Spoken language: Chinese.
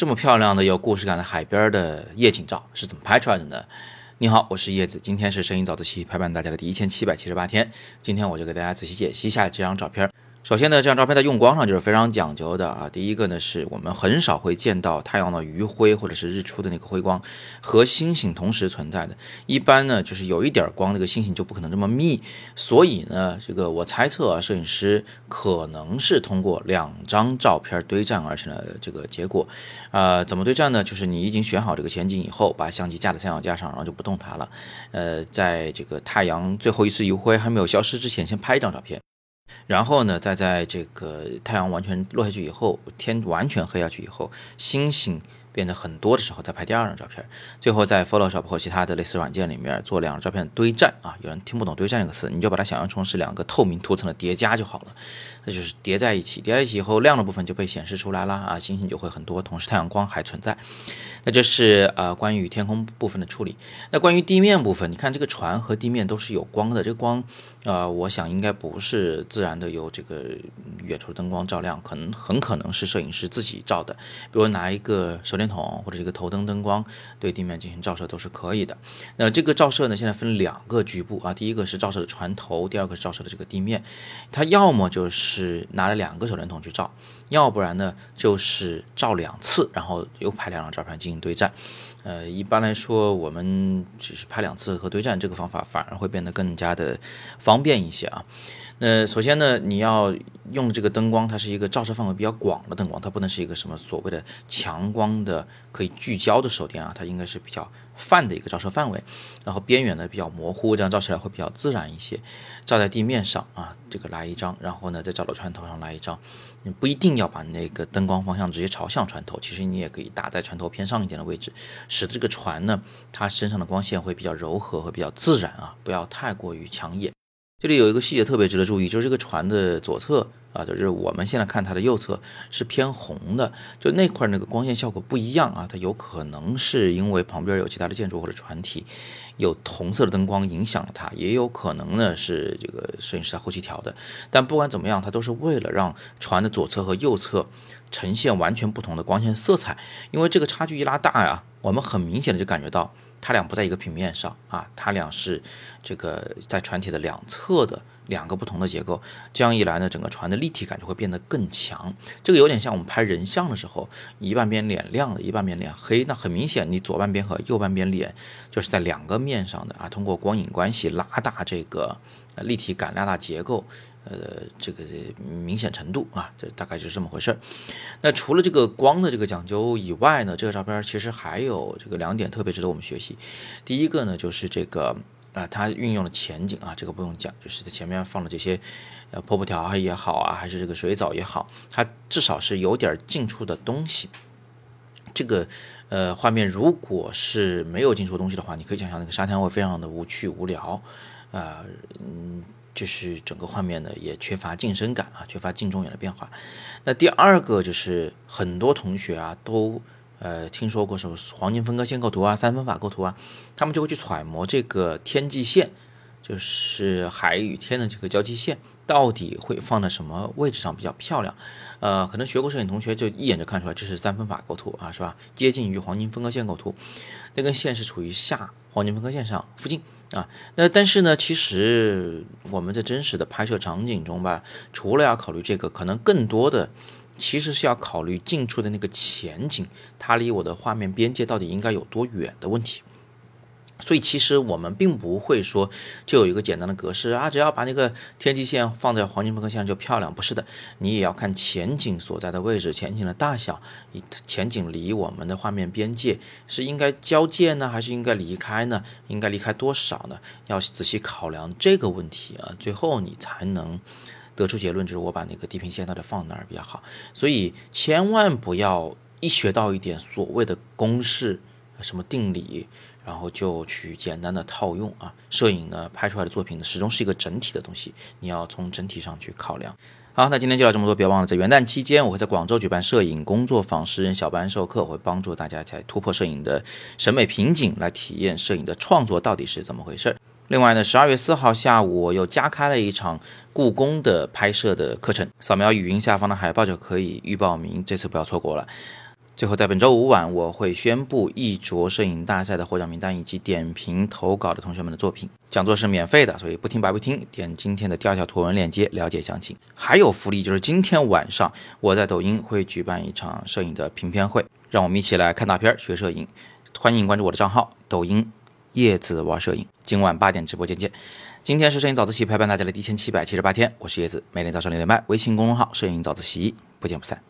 这么漂亮的有故事感的海边的夜景照是怎么拍出来的呢？你好，我是叶子，今天是摄影早自习陪伴大家的第一千七百七十八天，今天我就给大家仔细解析一下这张照片。首先呢，这张照片在用光上就是非常讲究的啊。第一个呢，是我们很少会见到太阳的余晖或者是日出的那个辉光和星星同时存在的。一般呢，就是有一点光，那个星星就不可能这么密。所以呢，这个我猜测啊，摄影师可能是通过两张照片对战而成的这个结果。啊，怎么对战呢？就是你已经选好这个前景以后，把相机架在三脚架上，然后就不动它了。呃，在这个太阳最后一次余晖还没有消失之前，先拍一张照片。然后呢，再在这个太阳完全落下去以后，天完全黑下去以后，星星变得很多的时候，再拍第二张照片。最后在 Photoshop 或其他的类似软件里面做两张照片堆栈啊。有人听不懂堆栈这个词，你就把它想象成是两个透明涂层的叠加就好了。那就是叠在一起，叠在一起以后，亮的部分就被显示出来了啊，星星就会很多，同时太阳光还存在。那这是呃关于天空部分的处理。那关于地面部分，你看这个船和地面都是有光的，这个光，呃，我想应该不是自然的由这个远处的灯光照亮，可能很可能是摄影师自己照的。比如拿一个手电筒或者这个头灯灯光对地面进行照射都是可以的。那这个照射呢，现在分两个局部啊，第一个是照射的船头，第二个是照射的这个地面。它要么就是拿了两个手电筒去照，要不然呢就是照两次，然后又拍两张照片进行。对战，呃，一般来说，我们只是拍两次和对战这个方法反而会变得更加的方便一些啊。那首先呢，你要用这个灯光，它是一个照射范围比较广的灯光，它不能是一个什么所谓的强光的可以聚焦的手电啊，它应该是比较泛的一个照射范围，然后边缘呢比较模糊，这样照起来会比较自然一些。照在地面上啊，这个来一张，然后呢再照到船头上来一张。你不一定要把那个灯光方向直接朝向船头，其实你也可以打在船头偏上一点的位置，使得这个船呢，它身上的光线会比较柔和和比较自然啊，不要太过于抢眼。这里有一个细节特别值得注意，就是这个船的左侧啊，就是我们现在看它的右侧是偏红的，就那块那个光线效果不一样啊，它有可能是因为旁边有其他的建筑或者船体有红色的灯光影响了它，也有可能呢是这个摄影师在后期调的。但不管怎么样，它都是为了让船的左侧和右侧呈现完全不同的光线色彩，因为这个差距一拉大呀，我们很明显的就感觉到。它俩不在一个平面上啊，它俩是这个在船体的两侧的两个不同的结构，这样一来呢，整个船的立体感就会变得更强。这个有点像我们拍人像的时候，一半边脸亮的，一半边脸黑，那很明显，你左半边和右半边脸就是在两个面上的啊，通过光影关系拉大这个立体感，拉大结构。呃，这个明显程度啊，这大概就是这么回事儿。那除了这个光的这个讲究以外呢，这个照片其实还有这个两点特别值得我们学习。第一个呢，就是这个啊，它运用了前景啊，这个不用讲，就是在前面放了这些呃瀑布条也好啊，还是这个水藻也好，它至少是有点近处的东西。这个呃画面如果是没有近处东西的话，你可以想象那个沙滩会非常的无趣无聊啊，嗯。就是整个画面呢也缺乏近身感啊，缺乏近中远的变化。那第二个就是很多同学啊都呃听说过什么黄金分割线构图啊、三分法构图啊，他们就会去揣摩这个天际线，就是海与天的这个交际线到底会放在什么位置上比较漂亮。呃，可能学过摄影同学就一眼就看出来这是三分法构图啊，是吧？接近于黄金分割线构图，那根线是处于下黄金分割线上附近。啊，那但是呢，其实我们在真实的拍摄场景中吧，除了要考虑这个，可能更多的其实是要考虑近处的那个前景，它离我的画面边界到底应该有多远的问题。所以其实我们并不会说就有一个简单的格式啊，只要把那个天际线放在黄金分割线上就漂亮，不是的，你也要看前景所在的位置，前景的大小，前景离我们的画面边界是应该交界呢，还是应该离开呢？应该离开多少呢？要仔细考量这个问题啊，最后你才能得出结论，就是我把那个地平线到底放哪儿比较好。所以千万不要一学到一点所谓的公式。什么定理，然后就去简单的套用啊。摄影呢，拍出来的作品呢，始终是一个整体的东西，你要从整体上去考量。好，那今天就聊这么多，别忘了在元旦期间，我会在广州举办摄影工作坊，十人小班授课，会帮助大家在突破摄影的审美瓶颈，来体验摄影的创作到底是怎么回事。另外呢，十二月四号下午，我又加开了一场故宫的拍摄的课程，扫描语音下方的海报就可以预报名，这次不要错过了。最后，在本周五晚，我会宣布一卓摄影大赛的获奖名单以及点评投稿的同学们的作品。讲座是免费的，所以不听白不听。点今天的第二条图文链接了解详情。还有福利，就是今天晚上我在抖音会举办一场摄影的评片会，让我们一起来看大片、学摄影。欢迎关注我的账号，抖音叶子玩摄影。今晚八点直播间见。今天是摄影早自习陪伴大家的第一千七百七十八天，我是叶子，每天早上六点半，微信公众号“摄影早自习”，不见不散。